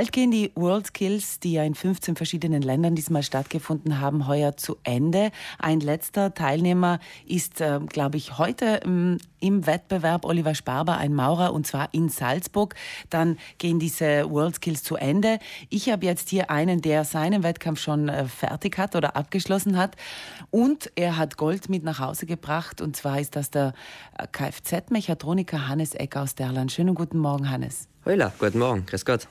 Bald gehen die World Skills, die ja in 15 verschiedenen Ländern diesmal stattgefunden haben, heuer zu Ende. Ein letzter Teilnehmer ist, äh, glaube ich, heute ähm, im Wettbewerb Oliver Sparber, ein Maurer, und zwar in Salzburg. Dann gehen diese World Skills zu Ende. Ich habe jetzt hier einen, der seinen Wettkampf schon äh, fertig hat oder abgeschlossen hat. Und er hat Gold mit nach Hause gebracht. Und zwar ist das der äh, Kfz-Mechatroniker Hannes Eck aus Derland. Schönen guten Morgen, Hannes. Hola, guten Morgen, grüß Gott.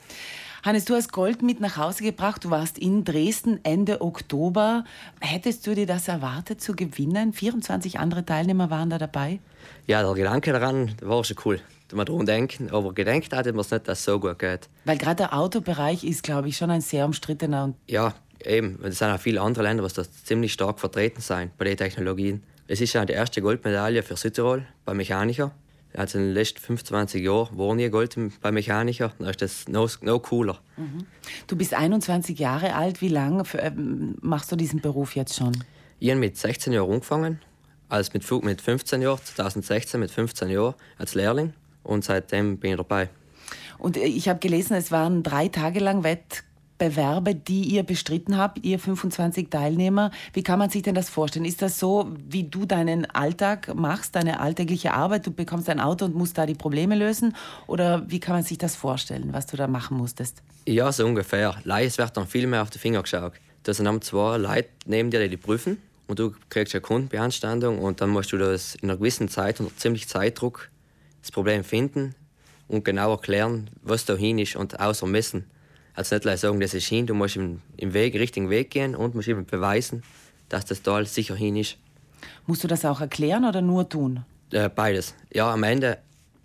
Hannes, du hast Gold mit nach Hause gebracht. Du warst in Dresden Ende Oktober. Hättest du dir das erwartet zu gewinnen? 24 andere Teilnehmer waren da dabei. Ja, der Gedanke daran war schon cool. Man daran denken, aber gedenkt hatte man es nicht, dass es so gut geht. Weil gerade der Autobereich ist, glaube ich, schon ein sehr umstrittener. Ja, eben. Es sind auch viele andere Länder, die da ziemlich stark vertreten sind bei den Technologien. Es ist ja die erste Goldmedaille für Südtirol bei Mechaniker. Also in den letzten 25 Jahren war nie Gold bei Mechaniker. Dann ist das noch, noch cooler. Mhm. Du bist 21 Jahre alt. Wie lange ähm, machst du diesen Beruf jetzt schon? Ich habe mit 16 Jahren angefangen. Also mit, mit 15 Jahren, 2016 mit 15 Jahren als Lehrling. Und seitdem bin ich dabei. Und äh, ich habe gelesen, es waren drei Tage lang Wett Bewerbe, die ihr bestritten habt, ihr 25 Teilnehmer. Wie kann man sich denn das vorstellen? Ist das so, wie du deinen Alltag machst, deine alltägliche Arbeit? Du bekommst ein Auto und musst da die Probleme lösen? Oder wie kann man sich das vorstellen, was du da machen musstest? Ja, so ungefähr. Es wird dann viel mehr auf die Finger geschaut. Da sind zwei Leute neben dir, die prüfen. Und du kriegst eine Kundenbeanstandung und dann musst du das in einer gewissen Zeit, unter ziemlich Zeitdruck, das Problem finden und genau erklären, was da hin ist und außer messen. Also nicht sagen, das ist hin, du musst im, im Weg, richtigen Weg gehen und musst eben beweisen, dass das Tal sicher hin ist. Musst du das auch erklären oder nur tun? Äh, beides. Ja, am Ende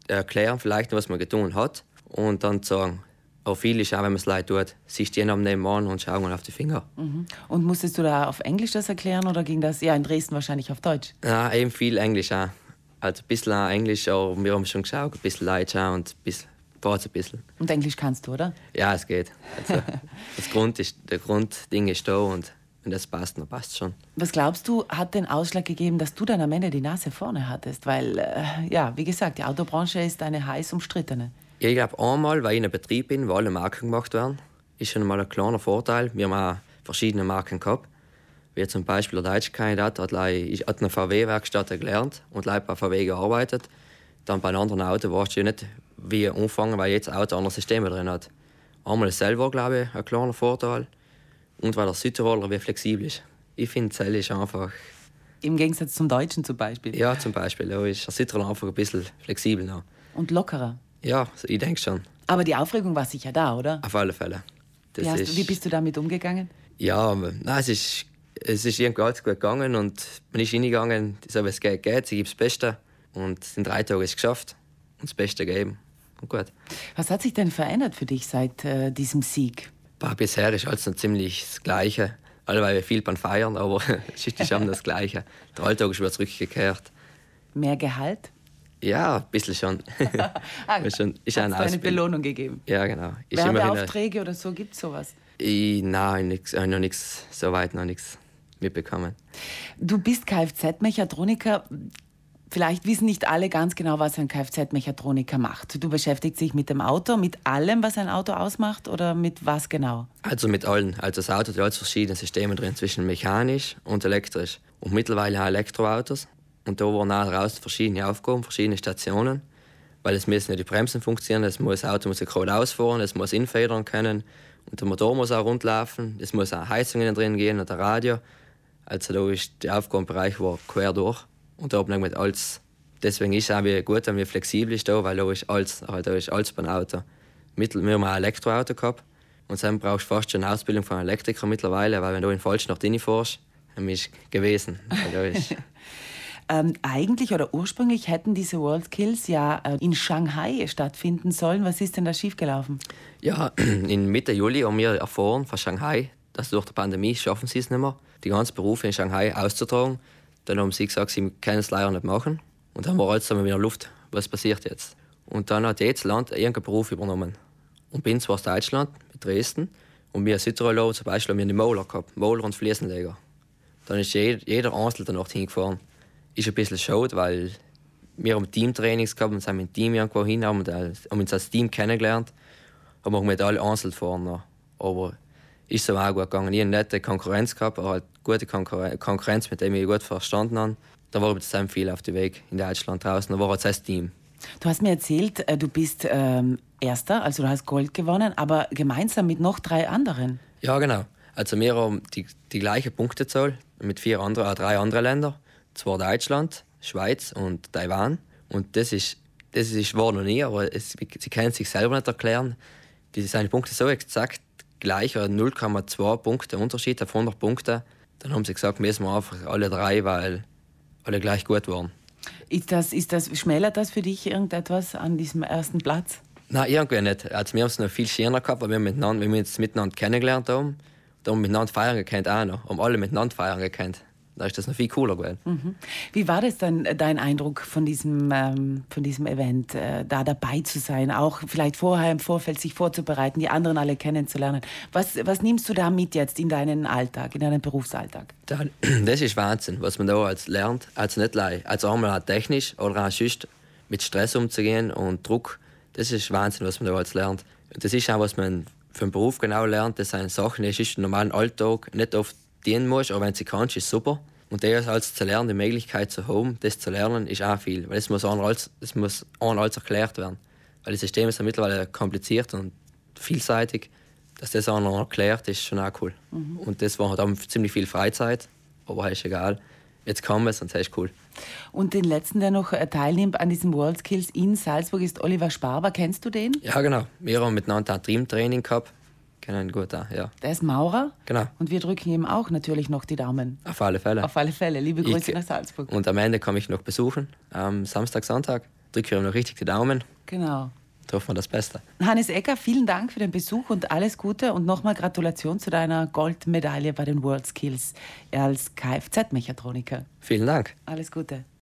erklären vielleicht, was man getan hat und dann sagen, auch viel ist auch, wenn man es leid tut, siehst du jeden am nebenan und schauen auf die Finger. Mhm. Und musstest du da auf Englisch das erklären oder ging das ja in Dresden wahrscheinlich auf Deutsch? Ja, eben viel Englisch auch. Also ein bisschen Englisch, aber wir haben schon geschaut, ein bisschen Leid und ein bisschen ein bisschen. Und Englisch kannst du, oder? Ja, es geht. Also, das Grund ist, der Grundding ist da und wenn das passt, dann passt es schon. Was glaubst du, hat den Ausschlag gegeben, dass du dann am Ende die Nase vorne hattest? Weil, äh, ja, wie gesagt, die Autobranche ist eine heiß umstrittene. Ich glaube, einmal, weil ich in einem Betrieb bin, wo alle Marken gemacht werden, ist schon mal ein kleiner Vorteil. Wir haben auch verschiedene Marken gehabt. Wie zum Beispiel der deutsche Kandidat hat, hat eine VW-Werkstatt gelernt und bei VW gearbeitet. Dann bei einem anderen Auto warst du nicht wie anfangen, weil jetzt Auto andere Systeme drin hat. Einmal ist selber, glaube ich, ein kleiner Vorteil. Und weil der Südtiroler wie flexibel ist. Ich finde, Zell ist einfach. Im Gegensatz zum Deutschen zum Beispiel? Ja, zum Beispiel. Da ist der Südtiroler einfach ein bisschen flexibler. Und lockerer? Ja, ich denke schon. Aber die Aufregung war sicher da, oder? Auf alle Fälle. Wie, hast, wie, bist du damit umgegangen? Ja, nein, es ist, es ist irgendwie alles gut gegangen und man ist hingegangen, so wie es geht, geht, sie gibt das Beste. Und in drei Tagen ist es geschafft und das Beste gegeben. Und gut. Was hat sich denn verändert für dich seit äh, diesem Sieg? Bah, bisher ist alles noch ziemlich das Gleiche. Alle, weil wir viel beim Feiern, aber es ist schon das Gleiche. Der Alltag ist wieder zurückgekehrt. Mehr Gehalt? Ja, ein bisschen schon. ah, schon ist eine, eine Belohnung gegeben? Ja, genau. Ist Werbeaufträge oder so, gibt es sowas? Ich, nein, nix, noch nichts, soweit noch nichts mitbekommen. Du bist Kfz-Mechatroniker. Vielleicht wissen nicht alle ganz genau, was ein Kfz-Mechatroniker macht. Du beschäftigst dich mit dem Auto, mit allem, was ein Auto ausmacht oder mit was genau? Also mit allen. Also das Auto hat verschiedene Systeme drin, zwischen mechanisch und elektrisch. Und mittlerweile auch Elektroautos. Und da waren auch raus verschiedene Aufgaben, verschiedene Stationen. Weil es müssen ja die Bremsen funktionieren, es muss, das Auto muss geradeaus fahren, es muss infedern können. Und der Motor muss auch rundlaufen, es muss auch Heizungen drin gehen und der Radio. Also da ist der Aufgabenbereich war quer durch. Und da habe ich mit alles, deswegen ist es auch gut, wenn wir flexibel ist da, weil da ist alles, da ist alles beim Auto. Mittel, wir haben ein Elektroauto gehabt und dann brauchst du fast schon eine Ausbildung von Elektriker mittlerweile, weil wenn du in falsch nach drinnen fährst, dann bist du gewesen. ähm, eigentlich oder ursprünglich hätten diese World Kills ja äh, in Shanghai stattfinden sollen. Was ist denn da schiefgelaufen? Ja, in Mitte Juli haben wir erfahren von Shanghai, dass durch die Pandemie schaffen sie es nicht mehr, die ganzen Berufe in Shanghai auszutragen. Dann haben sie gesagt, sie können es leider nicht machen. Und dann war alles zusammen wieder Luft. Was passiert jetzt? Und dann hat jedes Land irgendeinen Beruf übernommen. Und bei uns war es Deutschland, mit Dresden. Und wir in Südtirol zum Beispiel haben wir die Moller gehabt, Moller und Fliesenleger. Dann ist jeder, jeder Einzelne danach hingefahren. Ist ein bisschen schade, weil wir haben Teamtrainings gehabt und sind mit dem Team irgendwo hin, haben, haben uns als Team kennengelernt. haben wir mit alle einzeln fahren. Aber ist so auch gut gegangen. Ich hatte nette Konkurrenz gehabt, aber halt gute Konkurrenz, mit der ich mich gut verstanden habe. Da war ich zusammen viel auf dem Weg in Deutschland draußen. Da war jetzt das Team. Du hast mir erzählt, äh, du bist ähm, Erster, also du hast Gold gewonnen, aber gemeinsam mit noch drei anderen. Ja, genau. Also wir haben die, die gleiche Punktezahl mit vier andere, äh, drei anderen Ländern. Zwar Deutschland, Schweiz und Taiwan. Und das ist, das ist war noch nie, aber es, sie können sich selber nicht erklären. Die sind Punkte so exakt gleich, 0,2 Punkte Unterschied auf 100 Punkte. Dann haben sie gesagt, müssen wir einfach alle drei, weil alle gleich gut waren. Ist das, ist das, schmälert das für dich irgendetwas an diesem ersten Platz? Nein, irgendwie nicht. Also wir haben es noch viel schöner gehabt, weil wir, miteinander, wir uns miteinander kennengelernt haben. Da haben wir miteinander feiern gekannt auch noch. Haben alle miteinander feiern gekannt. Da ist das noch viel cooler gewesen. Mhm. Wie war das dann, äh, dein Eindruck von diesem, ähm, von diesem Event, äh, da dabei zu sein, auch vielleicht vorher im Vorfeld sich vorzubereiten, die anderen alle kennenzulernen? Was, was nimmst du da mit jetzt in deinen Alltag, in deinen Berufsalltag? Das ist Wahnsinn, was man da als lernt, als nicht als einmal technisch oder auch sonst mit Stress umzugehen und Druck. Das ist Wahnsinn, was man da als lernt. Das ist auch, was man für den Beruf genau lernt. Das sind Sachen, die ist im normalen Alltag nicht oft dienen musst, aber wenn du sie kannst, ist super. Und das als zu lernen, die Möglichkeit zu haben, das zu lernen, ist auch viel. Weil es muss einem alles, das muss alles erklärt werden. Weil das System ist ja mittlerweile kompliziert und vielseitig. Dass das einem erklärt, ist schon auch cool. Mhm. Und das war halt auch ziemlich viel Freizeit, aber ist egal. Jetzt kann es und das ist cool. Und den letzten, der noch äh, teilnimmt an diesem World Skills in Salzburg, ist Oliver Sparber. Kennst du den? Ja, genau. Wir haben miteinander ein Dreamtraining gehabt kennen gut auch, ja. Der ist Maurer. Genau. Und wir drücken ihm auch natürlich noch die Daumen. Auf alle Fälle. Auf alle Fälle. Liebe Grüße ich, nach Salzburg. Und am Ende komme ich noch besuchen, am Samstag, Sonntag. Drücke ihm noch richtig die Daumen. Genau. Hoffen wir das Beste. Hannes Ecker, vielen Dank für den Besuch und alles Gute und nochmal Gratulation zu deiner Goldmedaille bei den World Skills als Kfz-Mechatroniker. Vielen Dank. Alles Gute.